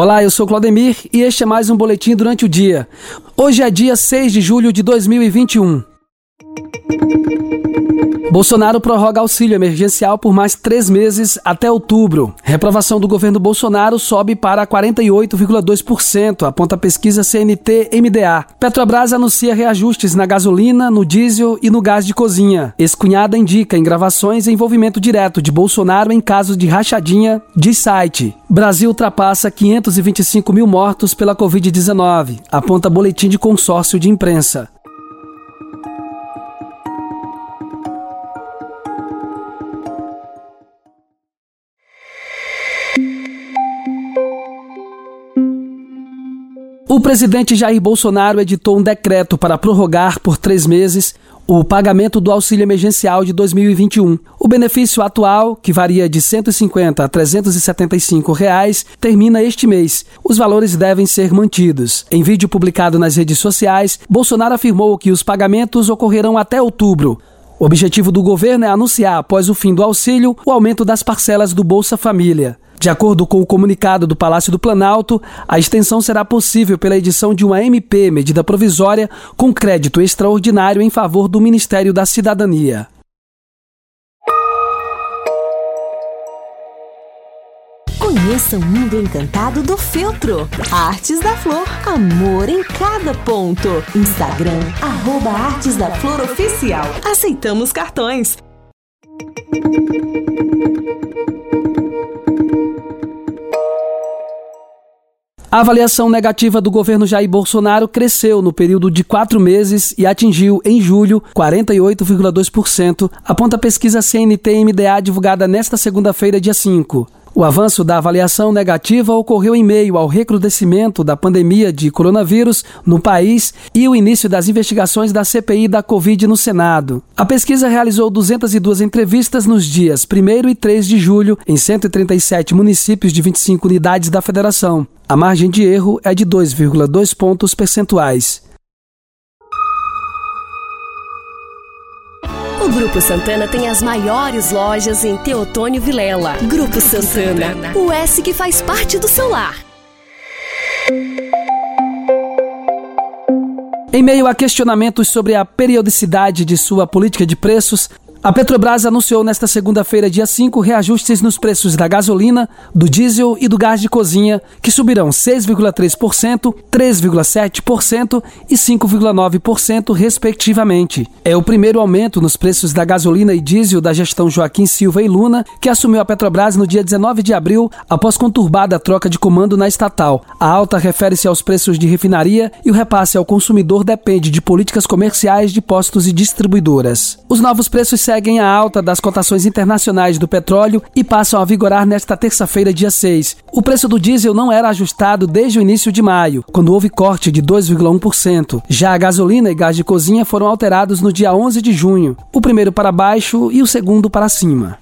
Olá, eu sou Claudemir e este é mais um boletim durante o dia. Hoje é dia 6 de julho de 2021. Bolsonaro prorroga auxílio emergencial por mais três meses até outubro. Reprovação do governo Bolsonaro sobe para 48,2%, aponta a pesquisa CNT-MDA. Petrobras anuncia reajustes na gasolina, no diesel e no gás de cozinha. Ex-cunhada indica em gravações envolvimento direto de Bolsonaro em casos de rachadinha de site. Brasil ultrapassa 525 mil mortos pela Covid-19, aponta boletim de consórcio de imprensa. O presidente Jair Bolsonaro editou um decreto para prorrogar por três meses o pagamento do auxílio emergencial de 2021. O benefício atual, que varia de R$ 150 a 375 reais, termina este mês. Os valores devem ser mantidos. Em vídeo publicado nas redes sociais, Bolsonaro afirmou que os pagamentos ocorrerão até outubro. O objetivo do governo é anunciar, após o fim do auxílio, o aumento das parcelas do Bolsa Família. De acordo com o comunicado do Palácio do Planalto, a extensão será possível pela edição de uma MP, medida provisória, com crédito extraordinário em favor do Ministério da Cidadania. Conheça o mundo encantado do feltro. Artes da Flor, amor em cada ponto. Instagram, arroba Artes da Flor Oficial. Aceitamos cartões. A avaliação negativa do governo Jair Bolsonaro cresceu no período de quatro meses e atingiu, em julho, 48,2%, aponta a pesquisa CNT-MDA divulgada nesta segunda-feira, dia 5. O avanço da avaliação negativa ocorreu em meio ao recrudescimento da pandemia de coronavírus no país e o início das investigações da CPI da Covid no Senado. A pesquisa realizou 202 entrevistas nos dias 1 e 3 de julho em 137 municípios de 25 unidades da federação. A margem de erro é de 2,2 pontos percentuais. O Grupo Santana tem as maiores lojas em Teotônio Vilela. Grupo Santana, o S que faz parte do seu lar. Em meio a questionamentos sobre a periodicidade de sua política de preços, a Petrobras anunciou nesta segunda-feira, dia 5, reajustes nos preços da gasolina, do diesel e do gás de cozinha, que subirão 6,3%, 3,7% e 5,9%, respectivamente. É o primeiro aumento nos preços da gasolina e diesel da gestão Joaquim Silva e Luna, que assumiu a Petrobras no dia 19 de abril, após conturbada troca de comando na estatal. A alta refere-se aos preços de refinaria e o repasse ao consumidor depende de políticas comerciais de postos e distribuidoras. Os novos preços seguem a alta das cotações internacionais do petróleo e passam a vigorar nesta terça-feira, dia 6. O preço do diesel não era ajustado desde o início de maio, quando houve corte de 2,1%. Já a gasolina e gás de cozinha foram alterados no dia 11 de junho, o primeiro para baixo e o segundo para cima.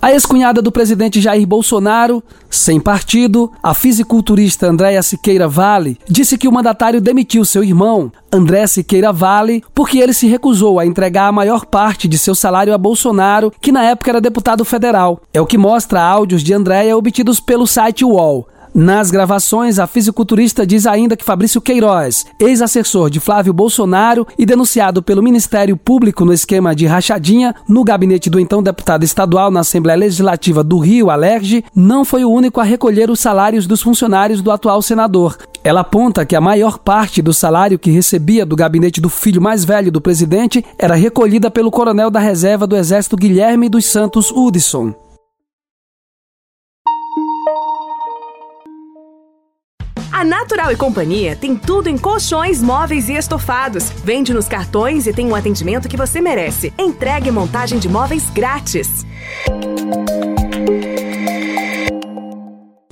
A ex-cunhada do presidente Jair Bolsonaro, sem partido, a fisiculturista Andréa Siqueira Vale, disse que o mandatário demitiu seu irmão, André Siqueira Vale, porque ele se recusou a entregar a maior parte de seu salário a Bolsonaro, que na época era deputado federal. É o que mostra áudios de Andréa obtidos pelo site UOL. Nas gravações, a fisiculturista diz ainda que Fabrício Queiroz, ex-assessor de Flávio Bolsonaro e denunciado pelo Ministério Público no esquema de rachadinha no gabinete do então deputado estadual na Assembleia Legislativa do Rio, Alerge, não foi o único a recolher os salários dos funcionários do atual senador. Ela aponta que a maior parte do salário que recebia do gabinete do filho mais velho do presidente era recolhida pelo coronel da reserva do Exército Guilherme dos Santos Hudson. A Natural e Companhia tem tudo em colchões, móveis e estofados. Vende nos cartões e tem um atendimento que você merece. Entregue montagem de móveis grátis.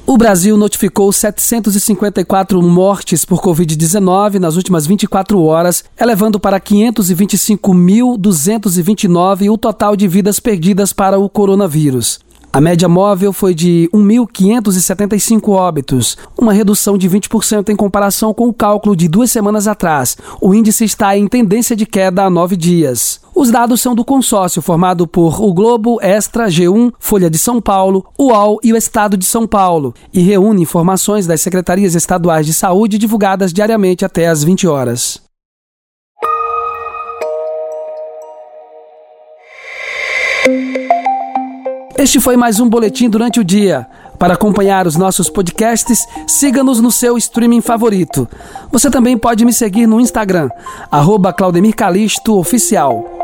O Brasil notificou 754 mortes por Covid-19 nas últimas 24 horas, elevando para 525.229 o total de vidas perdidas para o coronavírus. A média móvel foi de 1.575 óbitos, uma redução de 20% em comparação com o cálculo de duas semanas atrás. O índice está em tendência de queda há nove dias. Os dados são do consórcio formado por O Globo, Extra, G1, Folha de São Paulo, UOL e o Estado de São Paulo e reúne informações das secretarias estaduais de saúde divulgadas diariamente até às 20 horas. Este foi mais um boletim durante o dia. Para acompanhar os nossos podcasts, siga-nos no seu streaming favorito. Você também pode me seguir no Instagram, arroba Oficial.